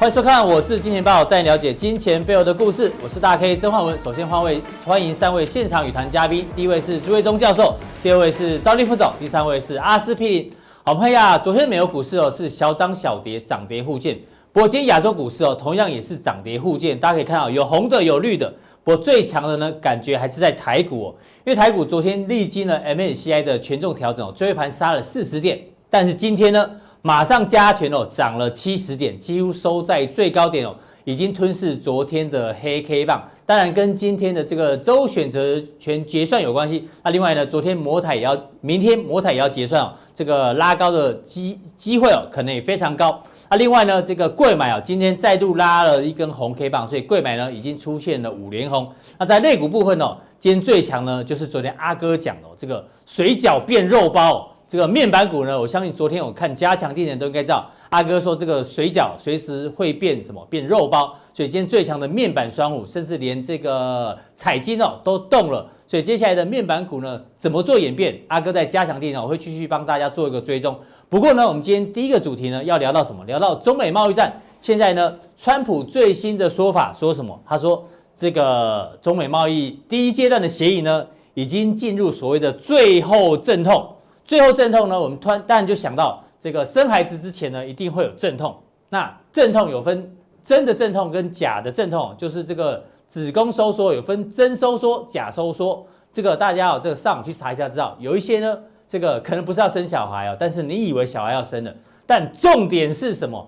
欢迎收看，我是金钱豹，带你了解金钱背后的故事。我是大 K 曾焕文。首先欢位欢迎三位现场语谈嘉宾，第一位是朱卫忠教授，第二位是赵立副总，第三位是阿司匹林。好朋友啊，昨天美国股市哦是小涨小跌，涨跌互见。不过今天亚洲股市哦同样也是涨跌互见，大家可以看到有红的有绿的。不过最强的呢，感觉还是在台股哦，因为台股昨天历经了 MSCI 的权重调整哦，最后盘杀了四十点，但是今天呢？马上加权哦，涨了七十点，几乎收在最高点哦，已经吞噬昨天的黑 K 棒。当然跟今天的这个周选择权结算有关系。那另外呢，昨天摩台也要，明天摩台也要结算哦，这个拉高的机机会哦，可能也非常高。那另外呢，这个柜买哦，今天再度拉了一根红 K 棒，所以柜买呢已经出现了五连红。那在肋股部分哦，今天最强呢就是昨天阿哥讲的这个水饺变肉包。这个面板股呢，我相信昨天我看加强电人都应该知道，阿哥说这个水饺随时会变什么变肉包，所以今天最强的面板双虎，甚至连这个彩晶哦都动了，所以接下来的面板股呢怎么做演变？阿哥在加强电呢，我会继续帮大家做一个追踪。不过呢，我们今天第一个主题呢要聊到什么？聊到中美贸易战。现在呢，川普最新的说法说什么？他说这个中美贸易第一阶段的协议呢，已经进入所谓的最后阵痛。最后阵痛呢，我们突然当然就想到这个生孩子之前呢，一定会有阵痛。那阵痛有分真的阵痛跟假的阵痛，就是这个子宫收缩有分真收缩、假收缩。这个大家要这个上网去查一下，知道有一些呢，这个可能不是要生小孩哦，但是你以为小孩要生了，但重点是什么？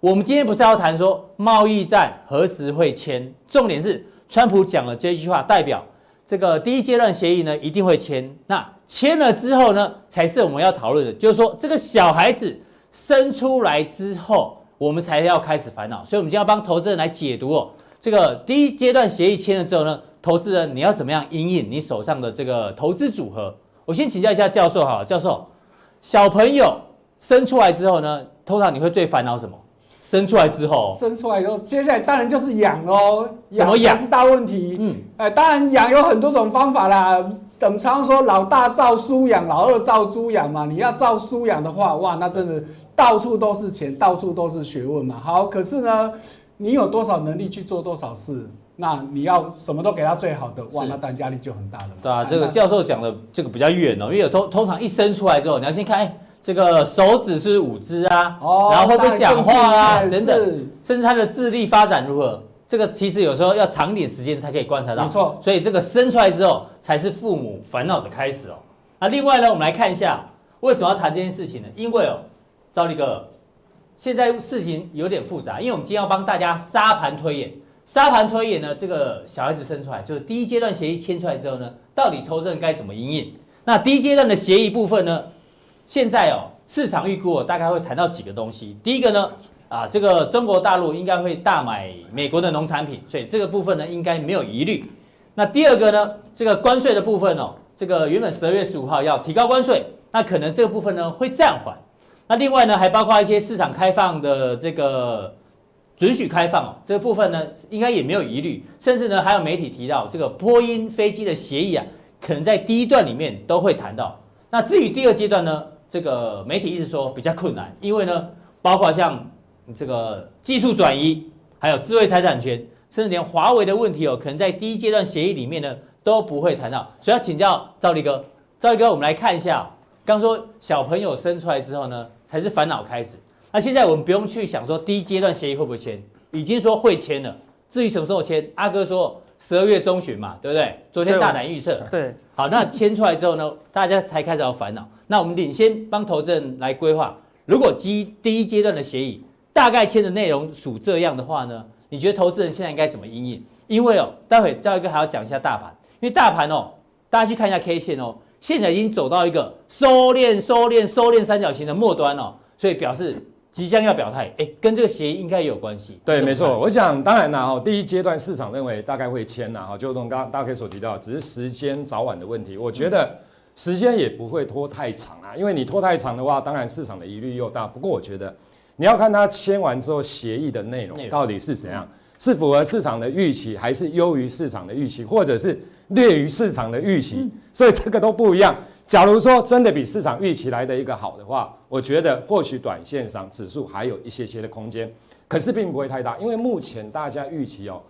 我们今天不是要谈说贸易战何时会签，重点是川普讲了这句话，代表。这个第一阶段协议呢，一定会签。那签了之后呢，才是我们要讨论的。就是说，这个小孩子生出来之后，我们才要开始烦恼。所以，我们就要帮投资人来解读哦。这个第一阶段协议签了之后呢，投资人你要怎么样因应你手上的这个投资组合？我先请教一下教授哈，教授，小朋友生出来之后呢，通常你会最烦恼什么？生出来之后，生出来以后，接下来当然就是养喽。怎么养是大问题。嗯，哎，当然养有很多种方法啦。我们常说老大照书养，老二照猪养嘛。你要照书养的话，哇，那真的到处都是钱，到处都是学问嘛。好，可是呢，你有多少能力去做多少事？那你要什么都给他最好的，哇，那当然压力就很大了。对啊，这个教授讲的这个比较远哦，因为有通通常一生出来之后，你要先看，哎。这个手指是五只啊，哦，然后会不会讲话啊，等等，甚至他的智力发展如何？这个其实有时候要长点时间才可以观察到。没错，所以这个生出来之后才是父母烦恼的开始哦。那另外呢，我们来看一下为什么要谈这件事情呢？因为哦，赵立哥，现在事情有点复杂，因为我们今天要帮大家沙盘推演。沙盘推演呢，这个小孩子生出来就是第一阶段协议签出来之后呢，到底投资人该怎么因应？那第一阶段的协议部分呢？现在哦，市场预估哦，大概会谈到几个东西。第一个呢，啊，这个中国大陆应该会大买美国的农产品，所以这个部分呢，应该没有疑虑。那第二个呢，这个关税的部分哦，这个原本十二月十五号要提高关税，那可能这个部分呢会暂缓。那另外呢，还包括一些市场开放的这个准许开放哦，这个部分呢，应该也没有疑虑。甚至呢，还有媒体提到这个波音飞机的协议啊，可能在第一段里面都会谈到。那至于第二阶段呢？这个媒体一直说比较困难，因为呢，包括像这个技术转移，还有智慧财产权，甚至连华为的问题哦，可能在第一阶段协议里面呢都不会谈到，所以要请教赵立哥。赵立哥，我们来看一下，刚说小朋友生出来之后呢，才是烦恼开始。那现在我们不用去想说第一阶段协议会不会签，已经说会签了。至于什么时候签，阿哥说十二月中旬嘛，对不对？昨天大胆预测。对。好，那签出来之后呢，大家才开始要烦恼。那我们领先帮投资人来规划，如果基第一阶段的协议大概签的内容属这样的话呢，你觉得投资人现在应该怎么应应？因为哦，待会赵一哥还要讲一下大盘，因为大盘哦，大家去看一下 K 线哦，现在已经走到一个收敛、收敛、收敛三角形的末端哦，所以表示即将要表态，哎，跟这个协议应该也有关系。对，没错。我想当然啦，哈，第一阶段市场认为大概会签呐，哈，就从刚刚大家可以所提到，只是时间早晚的问题。我觉得时间也不会拖太长啊，因为你拖太长的话，当然市场的疑虑又大。不过我觉得你要看他签完之后协议的内容到底是怎样。是符合市场的预期，还是优于市场的预期，或者是劣于市场的预期？所以这个都不一样。假如说真的比市场预期来的一个好的话，我觉得或许短线上指数还有一些些的空间，可是并不会太大，因为目前大家预期哦，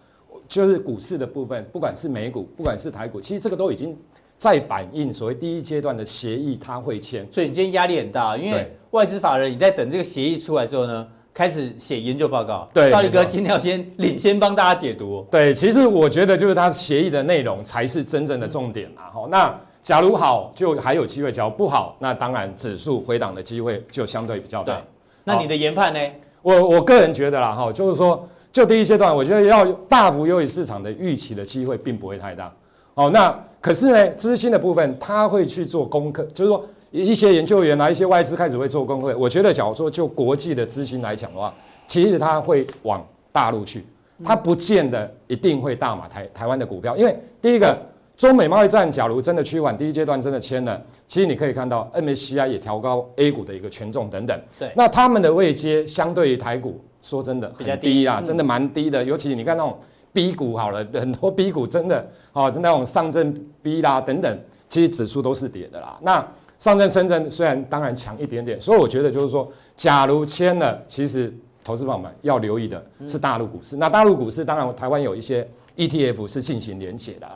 就是股市的部分，不管是美股，不管是台股，其实这个都已经在反映所谓第一阶段的协议它会签。所以你今天压力很大，因为外资法人你在等这个协议出来之后呢？开始写研究报告，对，兆立哥今天要先领先帮大家解读。对，其实我觉得就是它协议的内容才是真正的重点啊。好，那假如好，就还有机会；假如不好，那当然指数回档的机会就相对比较大。那你的研判呢？我我个人觉得啦，哈，就是说，就第一阶段，我觉得要大幅优于市场的预期的机会并不会太大。哦，那可是呢，资金的部分他会去做功课，就是说。一些研究员啊，一些外资开始会做功课。我觉得，假如说就国际的资金来讲的话，其实它会往大陆去，它不见得一定会大买台台湾的股票。因为第一个，中美贸易战假如真的趋缓，第一阶段真的签了，其实你可以看到 MSCI 也调高 A 股的一个权重等等。对，那他们的位阶相对于台股，说真的很低啊，真的蛮低的。尤其你看那种 B 股好了，很多 B 股真的哦，那种上证 B 啦等等，其实指数都是跌的啦。那上证、深圳虽然当然强一点点，所以我觉得就是说，假如签了，其实投资朋友们要留意的是大陆股市。那大陆股市当然台湾有一些 ETF 是进行连结的。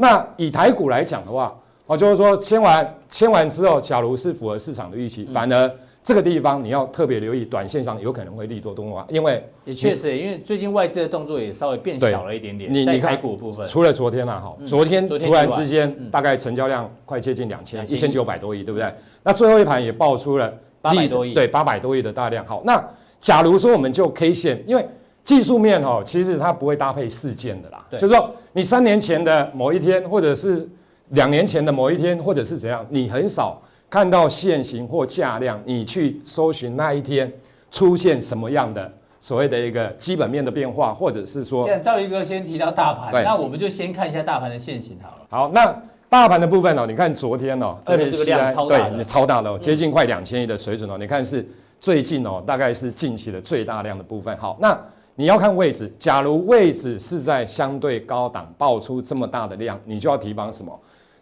那以台股来讲的话，哦，就是说签完签完之后，假如是符合市场的预期，反而。这个地方你要特别留意，短线上有可能会利多动化，因为也确实，因为最近外资的动作也稍微变小了一点点。你你看台股部分，除了昨天啊，哈，昨天突然之间大概成交量快接近两千一千九百多亿，对不对？那最后一盘也爆出了八百多亿，对，八百多亿的大量。好，那假如说我们就 K 线，因为技术面哈，其实它不会搭配事件的啦，就是说你三年前的某一天，或者是两年前的某一天，或者是怎样，你很少。看到现行或价量，你去搜寻那一天出现什么样的所谓的一个基本面的变化，或者是说，现在兆立哥先提到大盘，那我们就先看一下大盘的现行好了。好，那大盘的部分哦，你看昨天哦，这个量超大超大的哦，接近快两千亿的水准哦，你看是最近哦，大概是近期的最大量的部分。好，那你要看位置，假如位置是在相对高档爆出这么大的量，你就要提防什么？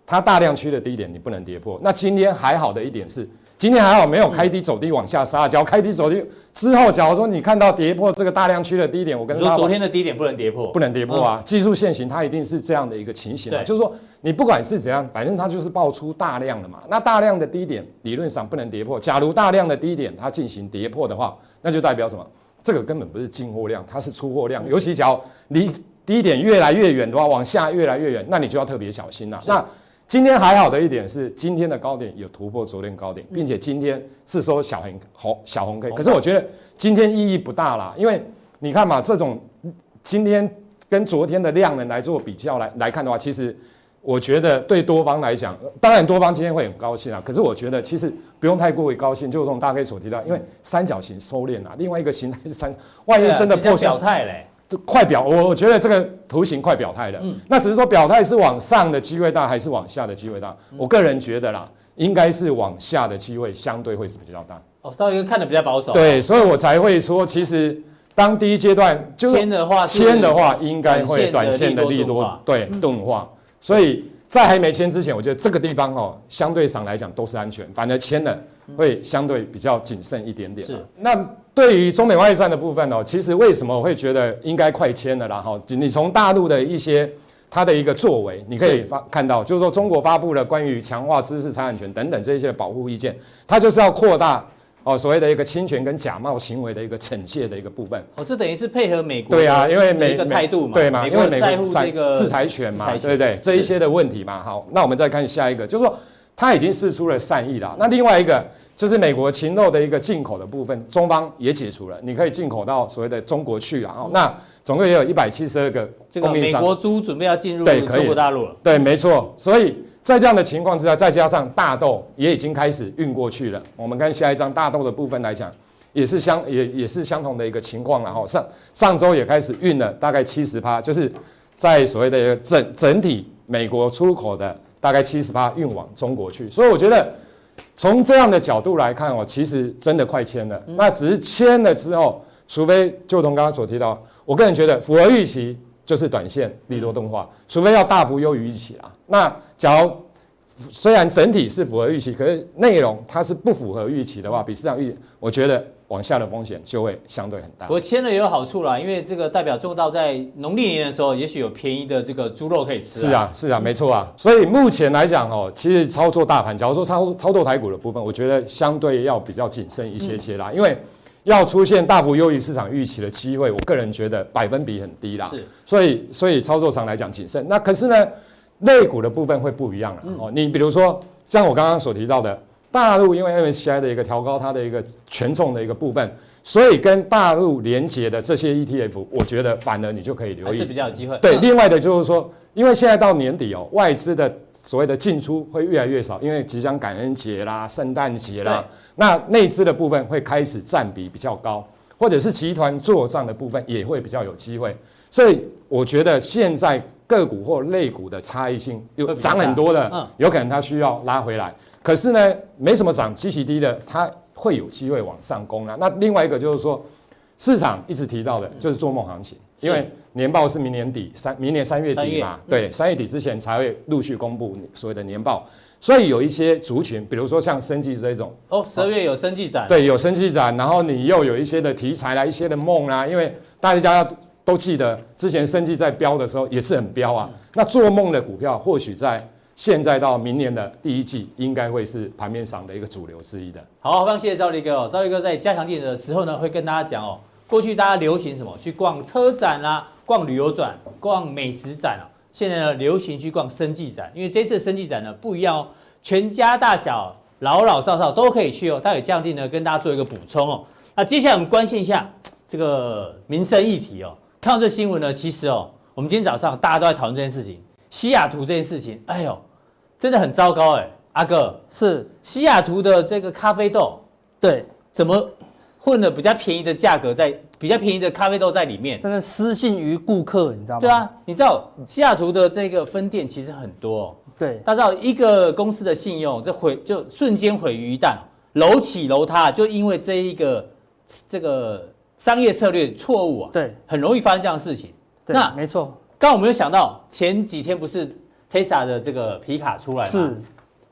它大量区的低点你不能跌破。那今天还好的一点是，今天还好没有开低走低往下杀。只要开低走低之后，假如说你看到跌破这个大量区的低点，我跟你说昨天的低点不能跌破，不能跌破啊！技术线型它一定是这样的一个情形啊，就是说你不管是怎样，反正它就是爆出大量的嘛。那大量的低点理论上不能跌破。假如大量的低点它进行跌破的话，那就代表什么？这个根本不是进货量，它是出货量。尤其只要离低点越来越远的话，往下越来越远，那你就要特别小心了。那今天还好的一点是，今天的高点有突破昨天高点，并且今天是说小红红小红 K，可是我觉得今天意义不大啦，因为你看嘛，这种今天跟昨天的量能来做比较来来看的话，其实我觉得对多方来讲，当然多方今天会很高兴啊，可是我觉得其实不用太过于高兴，就这种大概所提到，因为三角形收敛啊，另外一个形态是三，万一真的破表态嘞。快表，我我觉得这个图形快表态了。嗯，那只是说表态是往上的机会大还是往下的机会大？我个人觉得啦，应该是往下的机会相对会是比较大。哦，稍微看的比较保守。对，所以我才会说，其实当第一阶段就签的话，签的话应该会短线的利多对钝化。所以在还没签之前，我觉得这个地方哦，相对上来讲都是安全，反而签了会相对比较谨慎一点点。是那。对于中美贸易战的部分哦，其实为什么我会觉得应该快签了啦？哈，你从大陆的一些它的一个作为，你可以发看到，就是说中国发布了关于强化知识产权等等这些保护意见，它就是要扩大哦所谓的一个侵权跟假冒行为的一个惩戒的一个部分。哦，这等于是配合美国对啊，因为美一个态度嘛，对嘛，因为美国在乎这个制裁权嘛，对不对？这一些的问题嘛。好，那我们再看下一个，就是说他已经释出了善意了。那另外一个。就是美国禽肉的一个进口的部分，中方也解除了，你可以进口到所谓的中国去啊。哦，那总共也有一百七十二个供应商。美国猪准备要进入中国大陆了。对，没错。所以在这样的情况之下，再加上大豆也已经开始运过去了。我们看下一张大豆的部分来讲，也是相也也是相同的一个情况了哈。上上周也开始运了大概七十趴，就是在所谓的整整体美国出口的大概七十趴运往中国去，所以我觉得从这样的角度来看哦，其实真的快签了。那只是签了之后，除非就同刚刚所提到，我个人觉得符合预期就是短线利多动画，除非要大幅优于预期啦。那假如虽然整体是符合预期，可是内容它是不符合预期的话，比市场预期，我觉得往下的风险就会相对很大。我签了也有好处啦，因为这个代表做到在农历年的时候，也许有便宜的这个猪肉可以吃。是啊，是啊，没错啊。所以目前来讲哦，其实操作大盘，假如说操操作台股的部分，我觉得相对要比较谨慎一些些啦，因为要出现大幅优于市场预期的机会，我个人觉得百分比很低啦。是，所以所以操作上来讲谨慎。那可是呢？类股的部分会不一样了哦。你比如说，像我刚刚所提到的，大陆因为 MSCI 的一个调高它的一个权重的一个部分，所以跟大陆连接的这些 ETF，我觉得反而你就可以留意，还是比较有机会。对，另外的就是说，因为现在到年底哦，外资的所谓的进出会越来越少，因为即将感恩节啦、圣诞节啦，那内资的部分会开始占比比较高，或者是集团做账的部分也会比较有机会。所以我觉得现在。个股或类股的差异性有涨很多的，有可能它需要拉回来。可是呢，没什么涨，基期低的，它会有机会往上攻了。那另外一个就是说，市场一直提到的就是做梦行情，因为年报是明年底三，明年三月底嘛，对，三月底之前才会陆续公布所谓的年报。所以有一些族群，比如说像生技这种，哦，十二月有生技展，对，有生技展，然后你又有一些的题材啦，一些的梦啦，因为大家要。都记得之前生技在飙的时候也是很飙啊。那做梦的股票或许在现在到明年的第一季应该会是盘面上的一个主流之一的。好，非常谢谢兆立哥哦。兆立哥在加强錠的时候呢，会跟大家讲哦，过去大家流行什么？去逛车展啦、逛旅游展，逛美食展啊。现在呢，流行去逛生技展，因为这次生技展呢不一样哦，全家大小、老老少少都可以去哦。待会加强錠呢跟大家做一个补充哦。那接下来我们关心一下这个民生议题哦。看到这新闻呢，其实哦，我们今天早上大家都在讨论这件事情，西雅图这件事情，哎呦，真的很糟糕哎，阿哥是西雅图的这个咖啡豆，对，怎么混了比较便宜的价格在比较便宜的咖啡豆在里面，真的失信于顾客，你知道吗？对啊，你知道西雅图的这个分店其实很多哦，对，大家知道一个公司的信用这毁就瞬间毁于一旦，楼起楼塌，就因为这一个这个。商业策略错误啊，对，很容易发生这样的事情。对，那没错。刚刚我们有想到前几天不是 Tesla 的这个皮卡出来吗？是，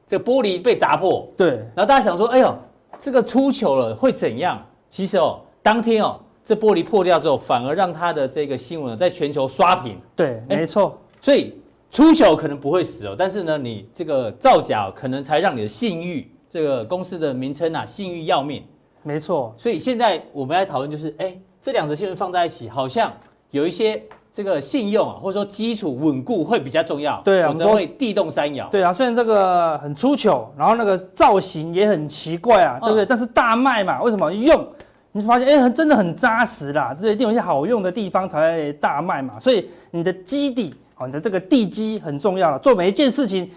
这个玻璃被砸破。对。然后大家想说，哎呦，这个出糗了会怎样？其实哦，当天哦，这玻璃破掉之后，反而让它的这个新闻在全球刷屏。对，没错。所以出糗可能不会死哦，但是呢，你这个造假可能才让你的信誉，这个公司的名称啊，信誉要命。没错，所以现在我们来讨论就是，哎，这两则新闻放在一起，好像有一些这个信用啊，或者说基础稳固会比较重要。对啊，我们会地动山摇。对啊，虽然这个很出糗，然后那个造型也很奇怪啊，对不对？嗯、但是大卖嘛，为什么用？你发现哎，真的很扎实啦，对，一定有一些好用的地方才会大卖嘛。所以你的基底，哦，你的这个地基很重要了。做每一件事情，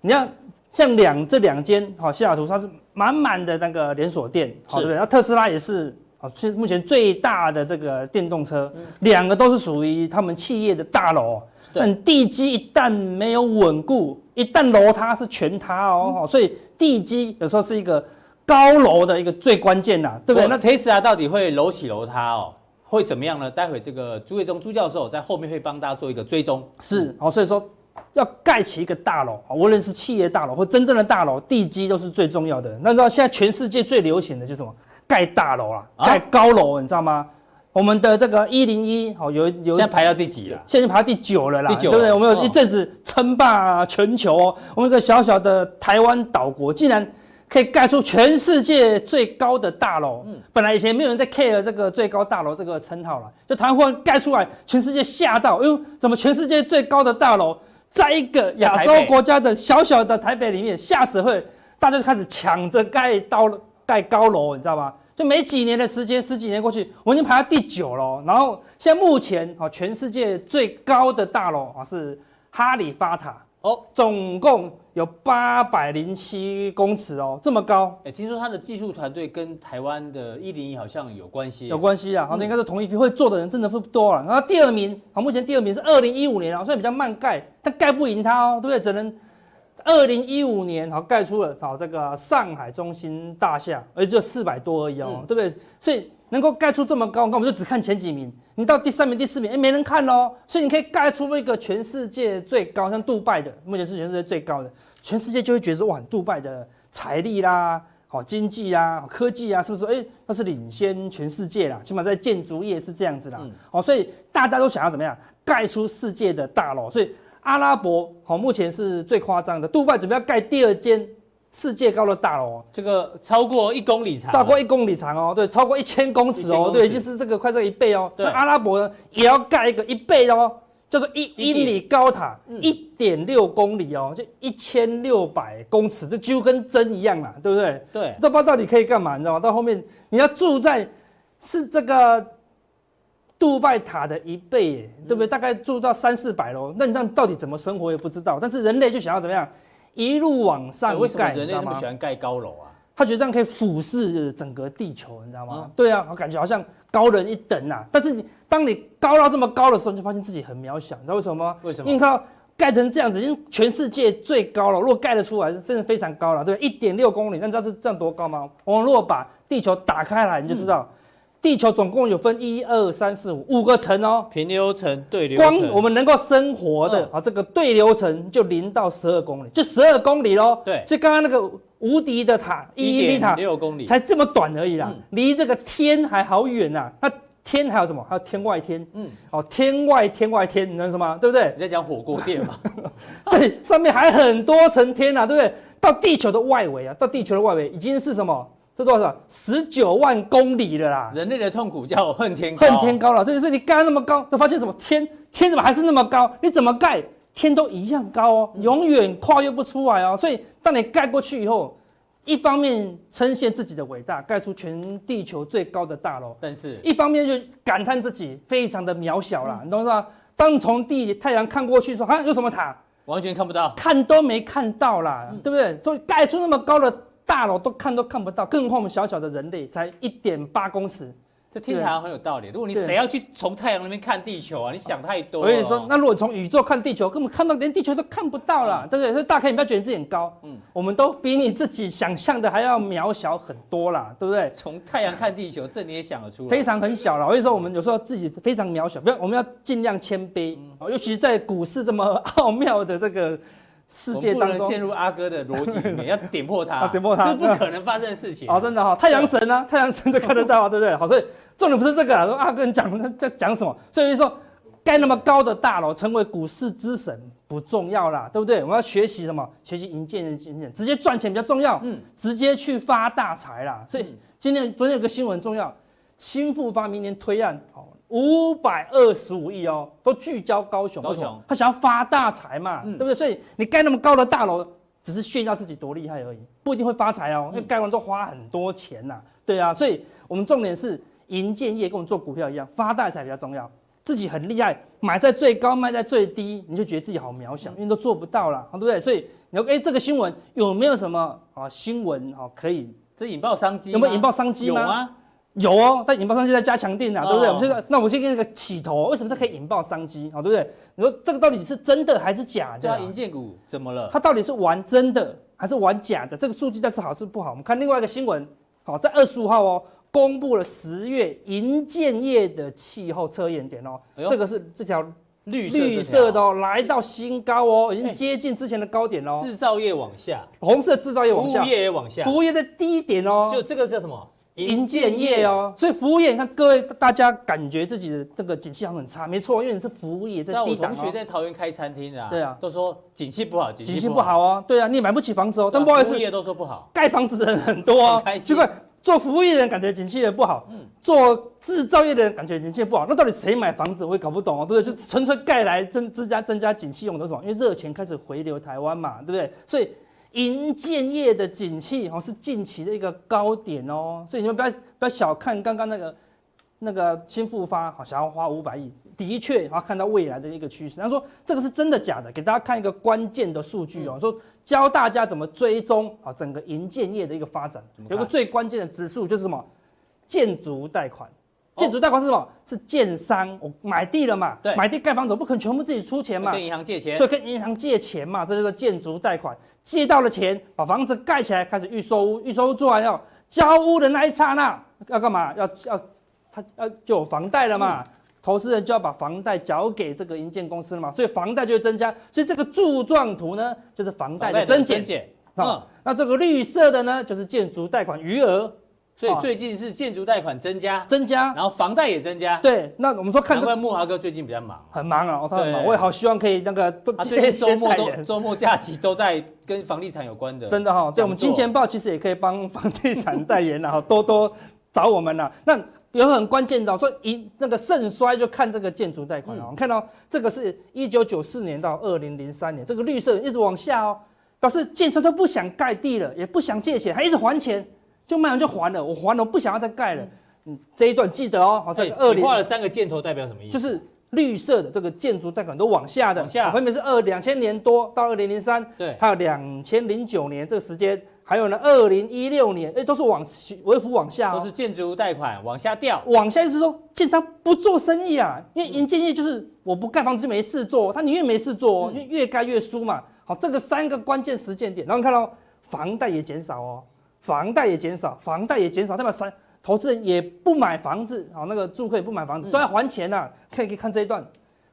你要像两这两间，好，西雅图它是。满满的那个连锁店，好对不对？那特斯拉也是，啊，是目前最大的这个电动车，两个都是属于他们企业的大楼。但地基一旦没有稳固，一旦楼塌是全塌哦。所以地基有时候是一个高楼的一个最关键呐，对不对？那 Tesla 到底会楼起楼塌哦？会怎么样呢？待会这个朱业忠朱教授在后面会帮大家做一个追踪。是，好，所以说。要盖起一个大楼啊，无论是企业大楼或真正的大楼，地基都是最重要的。那知道现在全世界最流行的就是什么？盖大楼啊，盖高楼，你知道吗？我们的这个一零一，好有有，现在排到第几了？现在排到第九了啦，第九，对不对？我们有一阵子称霸全球哦。我们一个小小的台湾岛国，竟然可以盖出全世界最高的大楼。嗯，本来以前没有人在 care 这个最高大楼这个称号了，就台湾忽然盖出来，全世界吓到，哎呦，怎么全世界最高的大楼？在一个亚洲国家的小小的台北里面，吓死会，大家就开始抢着盖高盖高楼，你知道吗？就没几年的时间，十几年过去，我们已经排到第九了。然后现在目前啊，全世界最高的大楼啊是哈利法塔，哦，总共有八百零七公尺哦，这么高。哎，听说他的技术团队跟台湾的一零一好像有关系，有关系啊。好，那应该是同一批，会做的人真的不多了。然后第二名，好，目前第二名是二零一五年啊，虽然比较慢盖，但盖不赢他哦，对不对？只能二零一五年好盖出了好这个上海中心大厦，而且就四百多而已哦，对不对？所以。能够盖出这么高，那我们就只看前几名。你到第三名、第四名，哎，没人看喽。所以你可以盖出一个全世界最高，像杜拜的，目前是全世界最高的，全世界就会觉得哇，杜拜的财力啦、好经济啊、科技啊，是不是？哎，那是领先全世界啦，起码在建筑业是这样子啦。哦，所以大家都想要怎么样盖出世界的大楼？所以阿拉伯好，目前是最夸张的，杜拜准备要盖第二间。世界高的大楼，这个超过一公里长，超过一公里长哦，对，超过一千公尺哦，对，就是这个快这一倍哦。那，阿拉伯呢也要盖一个一倍哦，叫做一英里高塔，一点六公里哦，就一千六百公尺，这几乎跟针一样嘛，对不对？对，这不知道到底可以干嘛，你知道吗？到后面你要住在是这个杜拜塔的一倍，对不对？大概住到三四百楼，那你这样到底怎么生活也不知道。但是人类就想要怎么样？一路往上盖，人类那么喜欢盖高楼啊？他觉得这样可以俯视整个地球，你知道吗？嗯、对啊，我感觉好像高人一等啊。但是你当你高到这么高的时候，你就发现自己很渺小，你知道为什么吗？为什么？因为看到盖成这样子，已经全世界最高了。如果盖得出来，真的非常高了，对不对，一点六公里，那你知道这这样多高吗？我们如果把地球打开来，你就知道。嗯地球总共有分一二三四五五个层哦，平流层、对流层。光我们能够生活的啊，这个对流层就零到十二公里，就十二公里喽。对，就刚刚那个无敌的塔，一英里塔六公里，才这么短而已啦，离这个天还好远呐。那天还有什么？还有天外天。嗯，哦，天外天外天，你知道什么？对不对？你在讲火锅店嘛？所以上面还很多层天呐，对不对？到地球的外围啊，到地球的外围已经是什么？这多少？十九万公里了啦！人类的痛苦叫恨天高，恨天高了。这就是你盖那么高，就发现什么？天天怎么还是那么高？你怎么盖，天都一样高哦，永远跨越不出来哦。所以当你盖过去以后，一方面称羡自己的伟大，盖出全地球最高的大楼，但是一方面就感叹自己非常的渺小啦。你懂吗？当从地太阳看过去说，啊，有什么塔？完全看不到，看都没看到啦，对不对？所以盖出那么高的。大楼都看都看不到，更何况我们小小的人类才一点八公尺，这听起来很有道理。如果你谁要去从太阳那边看地球啊？你想太多。我跟你说，那如果从宇宙看地球，根本看到连地球都看不到了，对不对？所以大家你不要觉得自己很高，嗯，我们都比你自己想象的还要渺小很多啦，对不对？从太阳看地球，这你也想得出来？非常很小了。我跟你说，我们有时候自己非常渺小，不要，我们要尽量谦卑，尤其是在股市这么奥妙的这个。世界当中陷入阿哥的逻辑里面，要点破它，点破它，这不可能发生的事情。哦，真的哈，太阳神呢？太阳神就看得到啊，对不对？好，所以重点不是这个啊。说阿哥，你讲在讲什么？所以说盖那么高的大楼，成为股市之神不重要啦，对不对？我们要学习什么？学习营建营建，直接赚钱比较重要。嗯，直接去发大财啦。所以今天昨天有个新闻很重要，新富发明年推案，好。五百二十五亿哦，都聚焦高雄。高雄，他想要发大财嘛，嗯、对不对？所以你盖那么高的大楼，只是炫耀自己多厉害而已，不一定会发财哦。因为盖完都花很多钱呐、啊，对啊。所以我们重点是营建业跟我们做股票一样，发大财比较重要。自己很厉害，买在最高，卖在最低，你就觉得自己好渺小，因为都做不到了，对不对？所以你说，哎，这个新闻有没有什么啊新闻啊可以这引爆商机？有没有引爆商机吗？有啊。有哦，但引爆商机在加强定啊，对不对？我们现在，那我们先给你个起头，为什么它可以引爆商机啊？对不对？你说这个到底是真的还是假的？对啊，银建股怎么了？它到底是玩真的还是玩假的？这个数据但是好是不好？我们看另外一个新闻，好，在二十五号哦，公布了十月银建业的气候测验点哦，这个是这条绿绿色的哦，来到新高哦，已经接近之前的高点哦。制造业往下，红色制造业往下，服务业也往下，服务业在低点哦。就这个叫什么？营建业哦，所以服务业，你看各位大家感觉自己的这个景气好像很差，没错，因为你是服务业在低档。我同学在桃园开餐厅的，对啊，都说景气不好，景气不好哦，对啊，你也买不起房子哦，但不好意思，服务业都说不好，盖房子的人很多哦，奇怪，做服务业的人感觉景气也不好，嗯做制造业的人感觉景气不好，那到底谁买房子我也搞不懂哦，对不对？就纯粹盖来增增加增加景气用的什么？因为热钱开始回流台湾嘛，对不对？所以。营建业的景气哦，是近期的一个高点哦，所以你们不要不要小看刚刚那个那个新复发好想要花五百亿，的确，然后看到未来的一个趋势。他说这个是真的假的？给大家看一个关键的数据哦，说教大家怎么追踪啊整个银建业的一个发展。有个最关键的指数就是什么？建筑贷款。建筑贷款是什么？是建商我买地了嘛？对，买地盖房子我不可能全部自己出钱嘛？跟银行借钱，所以跟银行借钱嘛，这就是建筑贷款。借到了钱，把房子盖起来，开始预售屋，预售屋做完要交屋的那一刹那要干嘛？要要他要就有房贷了嘛？嗯、投资人就要把房贷缴给这个营建公司了嘛？所以房贷就会增加。所以这个柱状图呢，就是房贷的增减。嗯，那这个绿色的呢，就是建筑贷款余额。所以最近是建筑贷款增加，增加，然后房贷也增加。对，那我们说看，难怪木华哥最近比较忙，很忙啊，他很忙。我也好希望可以那个，他最近周末都周末假期都在跟房地产有关的。真的哈，在我们金钱豹其实也可以帮房地产代言，然后多多找我们了。那有很关键的，说一那个盛衰就看这个建筑贷款啊。我们看到这个是一九九四年到二零零三年，这个绿色一直往下哦，表示建设都不想盖地了，也不想借钱，还一直还钱。就卖完就还了，我还了，我不想要再盖了。嗯，这一段记得哦。好，像二零画了三个箭头，代表什么意思？就是绿色的这个建筑贷款都往下的，往下，分别是二两千年多到二零零三，对，还有两千零九年这个时间，还有呢二零一六年，哎，都是往微幅往下，都是建筑贷款往下掉。往下意思是说，建商不做生意啊，因为银建业就是我不盖房子就没事做，他宁愿没事做，因为越盖越输嘛。好，这个三个关键时间点，然后你看到房贷也减少哦。房贷也减少，房贷也减少，代表三投资人也不买房子，好，那个住客也不买房子，都要还钱呐、啊。可以可以看这一段，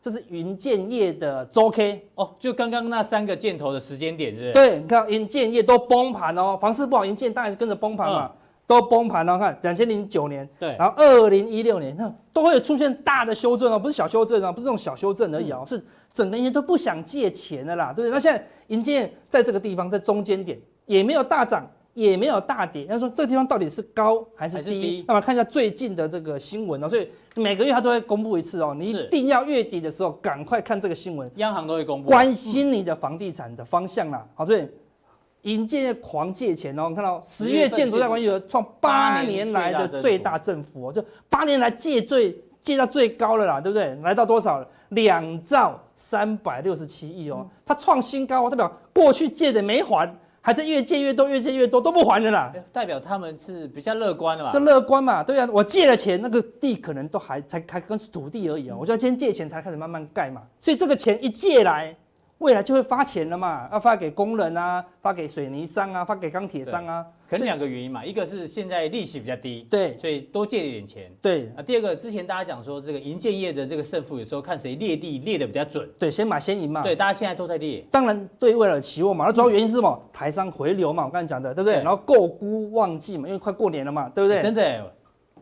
这是营建业的周 K 哦，就刚刚那三个箭头的时间点，是不对？对，你看营建业都崩盘哦，房市不好，营建当然跟着崩盘嘛，嗯、都崩盘了。看两千零九年，对，然后二零一六年，那都会有出现大的修正哦，不是小修正哦，不是这种小修正而已哦，嗯、是整个人都不想借钱的啦，对不对？那现在银建业在这个地方，在中间点也没有大涨。也没有大跌，他说这个地方到底是高还是低？那么看一下最近的这个新闻哦，所以每个月他都会公布一次哦，你一定要月底的时候赶快看这个新闻，央行都会公布，关心你的房地产的方向啦。好，所以银建业狂借钱哦，你看到十月建筑贷款余额创八年来的最大振幅哦，就八年来借最借到最高了啦，对不对？来到多少？两兆三百六十七亿哦，它创新高哦，代表过去借的没还。还在越借越多，越借越多都不还的啦，代表他们是比较乐观的嘛？这乐观嘛，对啊，我借了钱，那个地可能都还才开跟是土地而已啊，我就要先借钱才开始慢慢盖嘛，所以这个钱一借来。未来就会发钱了嘛，要发给工人啊，发给水泥商啊，发给钢铁商啊。可能两个原因嘛，一个是现在利息比较低，对，所以多借一点钱。对啊，第二个之前大家讲说这个银建业的这个胜负，有时候看谁列地列的比较准。对，先买先赢嘛。对，大家现在都在列。当然对未来的期望嘛，那主要原因是什么？嗯、台商回流嘛，我刚才讲的，对不对？对然后购估旺季嘛，因为快过年了嘛，对不对？真的，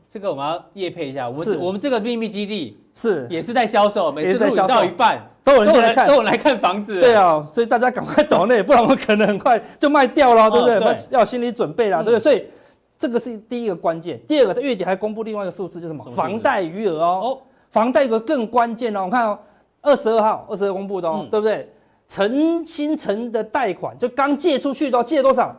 这个我们要夜配一下，我我们这个秘密基地是也是在销售，每次录影到一半。都有人来看，都有人来看房子。对啊，所以大家赶快抖内，不然我们可能很快就卖掉了，对不对？要有心理准备啦，对不对？所以这个是第一个关键。第二个，他月底还公布另外一个数字，就是什么？房贷余额哦。房贷有个更关键哦，我看哦，二十二号，二十二公布的哦，对不对？成新成的贷款就刚借出去的，借多少？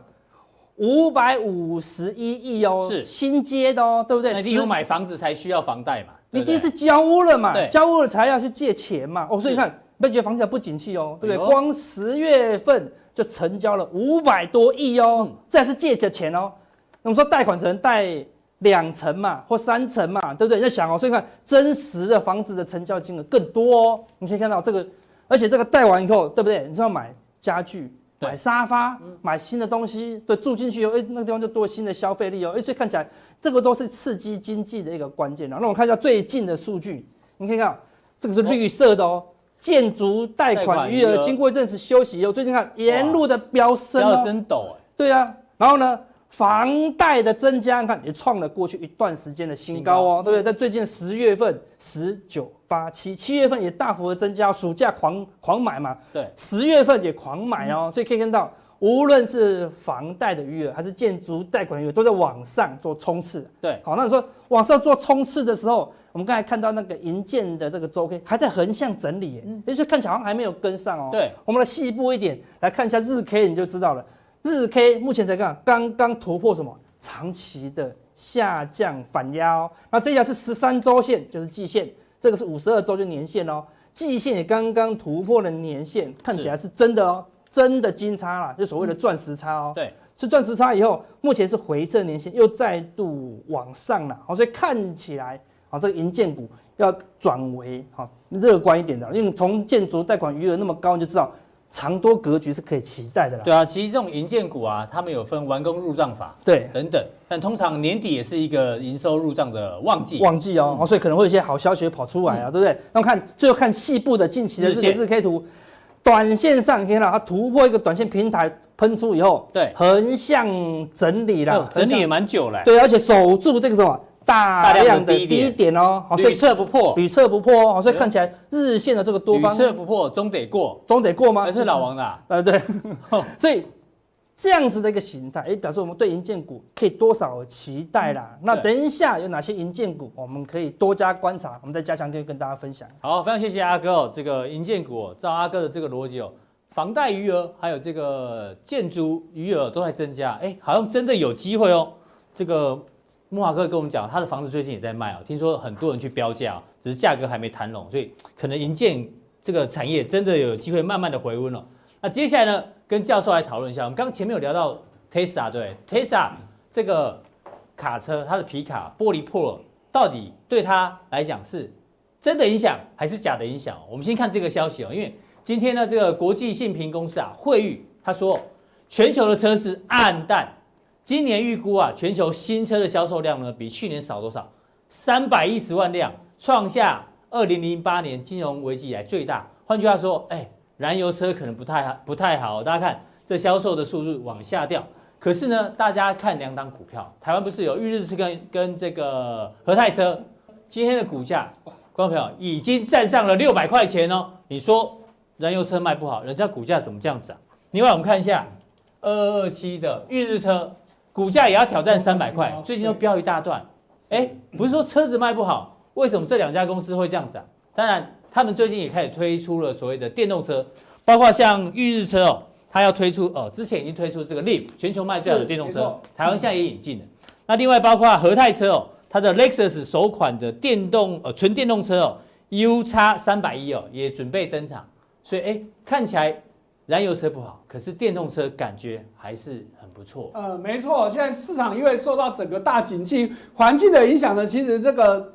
五百五十一亿哦，是新接的哦，对不对？你有买房子才需要房贷嘛？你第一次交屋了嘛？交屋了才要去借钱嘛？哦，所以你看，不觉得房子不景气哦，对不对？光十月份就成交了五百多亿哦，这还是借的钱哦。那么说贷款只能贷两成嘛，或三成嘛，对不对？你在想哦，所以看真实的房子的成交金额更多哦。你可以看到这个，而且这个贷完以后，对不对？你知道买家具。买沙发，买新的东西，对，住进去以后，哎，那个地方就多新的消费力哦，哎，所以看起来这个都是刺激经济的一个关键了。那我们看一下最近的数据，你可以看，这个是绿色的哦，建筑贷款余额经过一阵子休息以后，最近看沿路的飙升哦，真陡哎，对啊，然后呢？房贷的增加，你看也创了过去一段时间的新高哦，对不对？在最近十月份，十九八七，七月份也大幅的增加，暑假狂狂买嘛，对，十月份也狂买哦，所以可以看到，无论是房贷的余额还是建筑贷款余额，都在往上做冲刺。对，好，那你说往上做冲刺的时候，我们刚才看到那个银建的这个周 K 还在横向整理，嗯，也就看起来好像还没有跟上哦。对，我们来细部一点来看一下日 K，你就知道了。日 K 目前才看刚刚突破什么长期的下降反压哦。那这条是十三周线，就是季线，这个是五十二周就年线哦。季线也刚刚突破了年线，看起来是真的哦，真的金叉啦，就所谓的钻石叉哦。对，是钻石叉以后，目前是回撤年线又再度往上了，好，所以看起来啊，这个银建股要转为好乐观一点的，因为从建筑贷款余额那么高，你就知道长多格局是可以期待的啦。对啊，其实这种银建股啊，他们有分完工入账法，对，等等，但通常年底也是一个营收入账的旺季，旺季哦，嗯、所以可能会有一些好消息跑出来啊，嗯、对不对？那我看最后看细部的近期的这个日 K 图，短线上可以看到它突破一个短线平台喷出以后，对，横向整理了，整理也蛮久了，对，而且守住这个什么？大量的低点哦，好屡测不破，屡测不破哦，所以看起来日线的这个多方屡测不破，终得过，终得过吗？还是老王的啊？呃，对，所以这样子的一个形态，哎，表示我们对银建股可以多少期待啦？那等一下有哪些银建股，我们可以多加观察，我们再加强跟跟大家分享。好，非常谢谢阿哥哦，这个银建股，照阿哥的这个逻辑哦，房贷余额还有这个建筑余额都在增加，哎，好像真的有机会哦，这个。木华哥跟我们讲，他的房子最近也在卖哦，听说很多人去标价，只是价格还没谈拢，所以可能营建这个产业真的有机会慢慢的回温了。那接下来呢，跟教授来讨论一下，我们刚前面有聊到 Tesla 对，Tesla 这个卡车，它的皮卡玻璃破了，到底对他来讲是真的影响还是假的影响？我们先看这个消息哦，因为今天呢，这个国际信评公司啊，惠誉他说，全球的车市暗淡。今年预估啊，全球新车的销售量呢，比去年少多少？三百一十万辆，创下二零零八年金融危机以来最大。换句话说，哎，燃油车可能不太好，不太好。大家看这销售的速度往下掉。可是呢，大家看两档股票，台湾不是有裕日车跟跟这个和泰车，今天的股价，观众朋友已经站上了六百块钱哦。你说燃油车卖不好，人家股价怎么这样涨？另外我们看一下二二二七的裕日车。股价也要挑战三百块，最近都飙一大段。哎，不是说车子卖不好，为什么这两家公司会这样涨？当然，他们最近也开始推出了所谓的电动车，包括像裕日车哦，它要推出哦，之前已经推出这个 Leaf 全球卖最好的电动车，台湾现在也引进了。那另外包括和泰车哦，它的 Lexus 首款的电动呃纯电动车哦，U 叉三百一哦，也准备登场。所以哎，看起来。燃油车不好，可是电动车感觉还是很不错。呃，没错，现在市场因为受到整个大景气环境的影响呢，其实这个。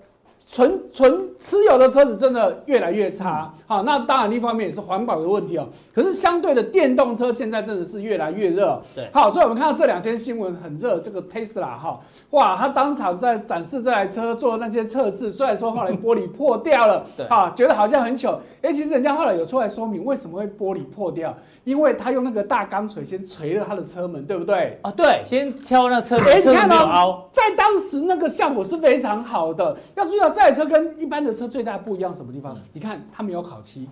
纯纯持有的车子真的越来越差，好，那当然一方面也是环保的问题哦。可是相对的，电动车现在真的是越来越热。对，好，所以我们看到这两天新闻很热，这个 Tesla 哈，哇，他当场在展示这台车做那些测试，虽然说后来玻璃破掉了，对，啊，觉得好像很糗，哎，其实人家后来有出来说明为什么会玻璃破掉，因为他用那个大钢锤先锤了他的车门，对不对？啊，对，先敲那车门，哎，你看哦，在当时那个效果是非常好的，要注意到。这台车跟一般的车最大不一样什么地方？你看它没有烤漆，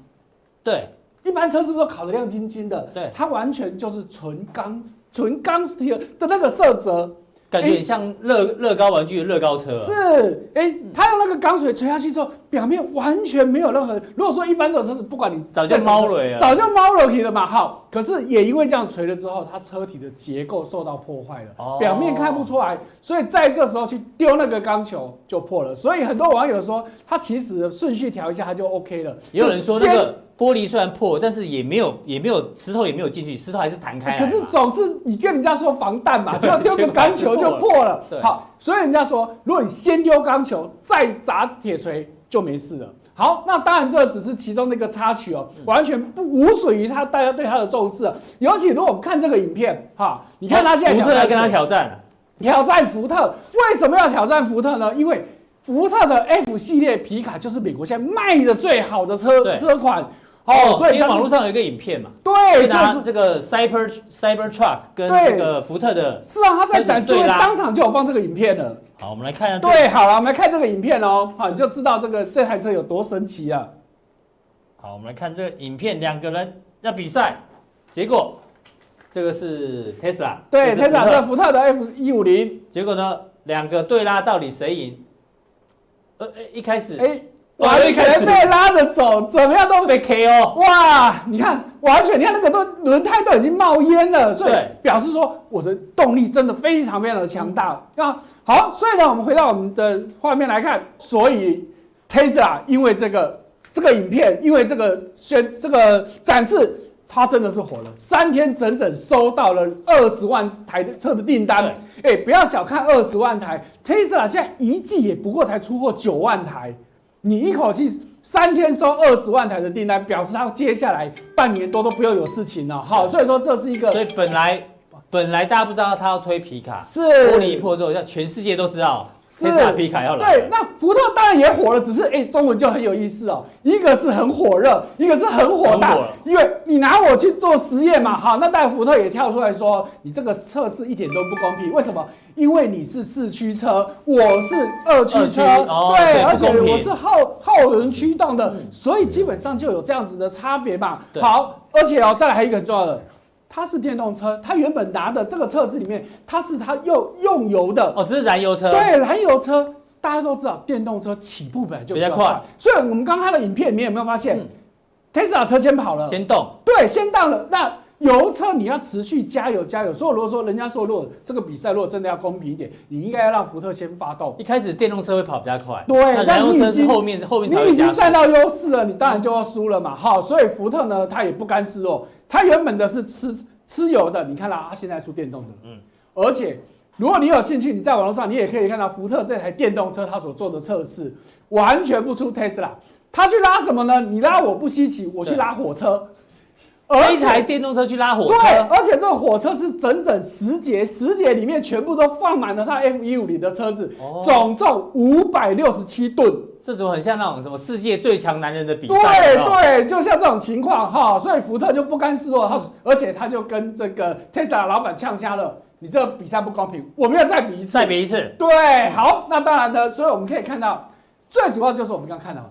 对，一般车是不是都烤的亮晶晶的？对，它完全就是纯钢纯钢铁的那个色泽。感觉很像乐乐高玩具的乐高车。是，哎，它用那个钢锤锤下去之后，表面完全没有任何。如果说一般的车子，不管你早就猫了，早就猫了的嘛。好，可是也因为这样锤了之后，它车体的结构受到破坏了，表面看不出来，所以在这时候去丢那个钢球就破了。所以很多网友说，它其实顺序调一下，它就 OK 了。也有人说那个。玻璃虽然破，但是也没有也没有石头也没有进去，石头还是弹开。可是总是你跟人家说防弹嘛，就要丢个钢球就破了。好，所以人家说，如果你先丢钢球再砸铁锤就没事了。好，那当然这只是其中的一个插曲哦，完全不无损于他大家对他的重视。尤其如果我们看这个影片，哈，你看他现在福特在跟他挑战，挑战福特，为什么要挑战福特呢？因为福特的 F 系列皮卡就是美国现在卖的最好的车车款。哦，所以网络上有一个影片嘛，对，拿这个 Cyber Cyber Truck 跟这个福特的，是啊，他在展示会当场就有放这个影片了。好，我们来看一下。对，好了，我们来看这个影片哦，好，你就知道这个这台车有多神奇啊。好，我们来看这个影片，两个人要比赛，结果这个是 Tesla，对，Tesla 是福特的 F 一五零，结果呢，两个对拉到底谁赢？呃，一开始，哎。完全被拉着走，怎么样都被 KO。哇，你看，完全你看那个都轮胎都已经冒烟了，所以表示说我的动力真的非常非常的强大。那好，所以呢，我们回到我们的画面来看，所以 Tesla 因为这个这个影片，因为这个宣这个展示。它真的是火了，三天整整收到了二十万台的车的订单。哎、欸，不要小看二十万台，Tesla 现在一季也不过才出货九万台，你一口气三天收二十万台的订单，表示他接下来半年多都不要有事情了。好，所以说这是一个。所以本来本来大家不知道他要推皮卡，是玻璃破之后，让全世界都知道。是皮卡要来，对，那福特当然也火了，只是哎、欸，中文就很有意思哦。一个是很火热，一个是很火大，因为你拿我去做实验嘛，好，那但福特也跳出来说，你这个测试一点都不公平。为什么？因为你是四驱车，我是二驱车，哦、对，而且我是后后轮驱动的，所以基本上就有这样子的差别嘛。好，而且哦，再来还有一个很重要的。它是电动车，它原本拿的这个测试里面，它是它用用油的哦，这是燃油车。对，燃油车大家都知道，电动车起步本来就比较快，所以我们刚看的影片里面有没有发现，嗯，Tesla 车先跑了，先动，对，先到了。那油车你要持续加油加油。所以如果说人家说，如果这个比赛如果真的要公平一点，你应该要让福特先发动。一开始电动车会跑比较快，对，那你已经后面后面你已经占到优势了，你当然就要输了嘛。好，所以福特呢，他也不甘示弱，他原本的是吃。吃油的，你看到它现在出电动的，嗯，而且如果你有兴趣，你在网络上你也可以看到福特这台电动车它所做的测试，完全不出 Tesla。它去拉什么呢？你拉我不稀奇，我去拉火车，一台电动车去拉火车，对，而且这个火车是整整十节，十节里面全部都放满了它 F 一五零的车子，哦、总重五百六十七吨。这种很像那种什么世界最强男人的比赛，对对，就像这种情况哈，所以福特就不甘示弱，他而且他就跟这个 Tesla 老板呛瞎了，你这个比赛不公平，我们要再比一次，再比一次。对，好，那当然呢，所以我们可以看到，最主要就是我们刚刚看到。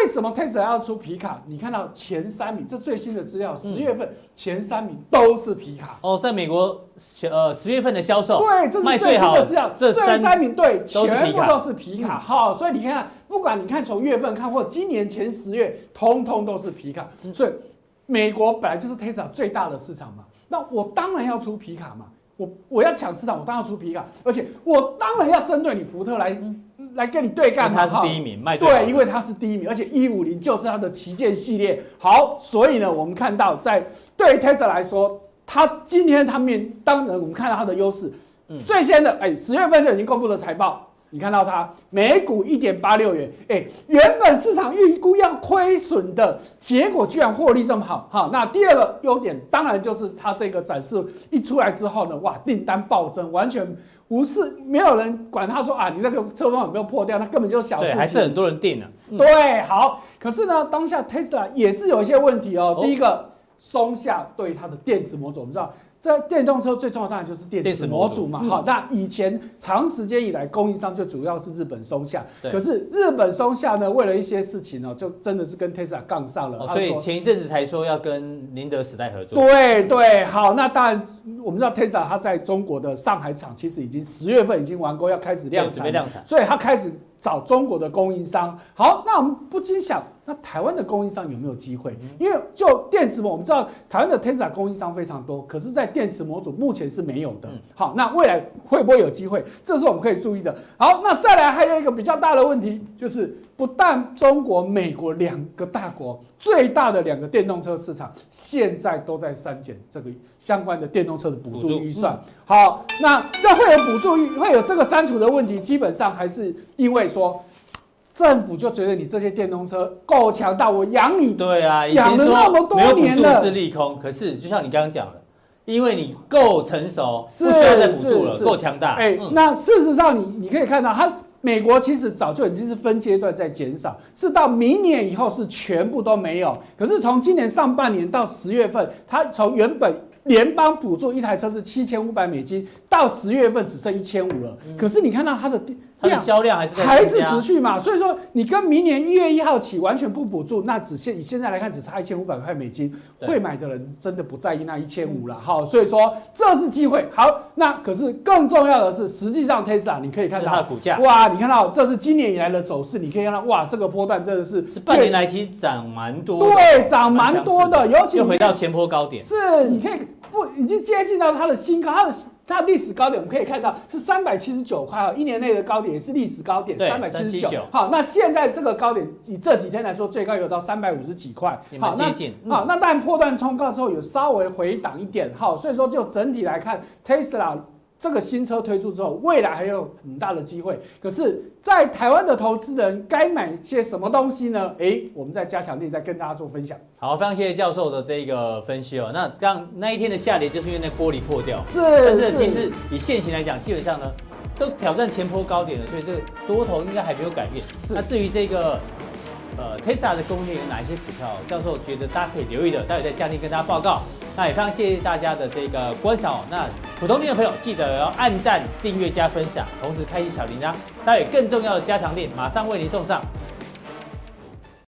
为什么 Tesla 要出皮卡？你看到前三名，这最新的资料，十月份前三名都是皮卡。哦，在美国，呃，十月份的销售，对，这是最新的资料，这最三名对，全部都是皮卡。好，所以你看，不管你看从月份看，或今年前十月，通通都是皮卡。所以美国本来就是 Tesla 最大的市场嘛，那我当然要出皮卡嘛，我我要抢市场，我当然要出皮卡，而且我当然要针对你福特来。来跟你对干，他是第一名，卖对，因为他是第一名，而且一五零就是他的旗舰系列。好，所以呢，我们看到在对于 Tesla 来说，他今天他面，当然我们看到他的优势，嗯，最先的，哎，十月份就已经公布了财报。你看到它每股一点八六元，哎，原本市场预估要亏损的结果，居然获利这么好，好，那第二个优点当然就是它这个展示一出来之后呢，哇，订单暴增，完全不是没有人管他说啊，你那个车窗有没有破掉，那根本就是小事情，还是很多人订了，嗯、对，好，可是呢，当下 Tesla 也是有一些问题哦，哦。第一个松下对它的电池模组，我们知道。这电动车最重要当然就是电池模组。嘛，好，那以前长时间以来供应商就主要是日本松下，可是日本松下呢，为了一些事情呢，就真的是跟 Tesla 杠上了，所以前一阵子才说要跟宁德时代合作。对对，好，那当然我们知道 Tesla 它在中国的上海厂其实已经十月份已经完工，要开始量产，量产，所以它开始。找中国的供应商，好，那我们不禁想，那台湾的供应商有没有机会？因为就电池模，我们知道台湾的 Tesla 供应商非常多，可是，在电池模组目前是没有的。好，那未来会不会有机会？这是我们可以注意的。好，那再来还有一个比较大的问题，就是不但中国、美国两个大国最大的两个电动车市场，现在都在删减这个相关的电动车的补助预算。好，那那会有补助，会有这个删除的问题，基本上还是因为。说政府就觉得你这些电动车够强大，我养你。对啊，养了那么多年了，没有补助是利空。可是就像你刚刚讲的，因为你够成熟，不需要再补助了，够强大。哎，那事实上你你可以看到，它美国其实早就已经是分阶段在减少，是到明年以后是全部都没有。可是从今年上半年到十月份，它从原本联邦补助一台车是七千五百美金，到十月份只剩一千五了。可是你看到它的它的销量还是还是持续嘛，所以说你跟明年一月一号起完全不补助，那只现以现在来看只差一千五百块美金，会买的人真的不在意那一千五了，好，所以说这是机会。好，那可是更重要的是，实际上 Tesla 你可以看到它的股价，哇，你看到这是今年以来的走势，你可以看到哇，这个波段真的是是半年来其实涨蛮多，对，涨蛮多的，尤其又回到前波高点，是你可以不已经接近到它的新高，它的。它历史高点我们可以看到是三百七十九块哦，一年内的高点也是历史高点，三百七十九。好，那现在这个高点以这几天来说，最高有到三百五十几块，好，接近。好，那当然破断冲高之后有稍微回档一点，好，所以说就整体来看，Tesla。这个新车推出之后，未来还有很大的机会。可是，在台湾的投资人该买些什么东西呢？诶，我们在加强錠再跟大家做分享。好，非常谢谢教授的这个分析哦。那刚那一天的下跌，就是因为那玻璃破掉。是，但是其实以现行来讲，基本上呢，都挑战前坡高点了，所以这个多头应该还没有改变。是。那至于这个呃 Tesla 的供应链有哪一些股票，教授觉得大家可以留意的，待会在加强錠跟大家报告。那也非常谢谢大家的这个观赏哦。那普通店的朋友记得要按赞、订阅、加分享，同时开启小铃铛。待会更重要的加强店马上为您送上。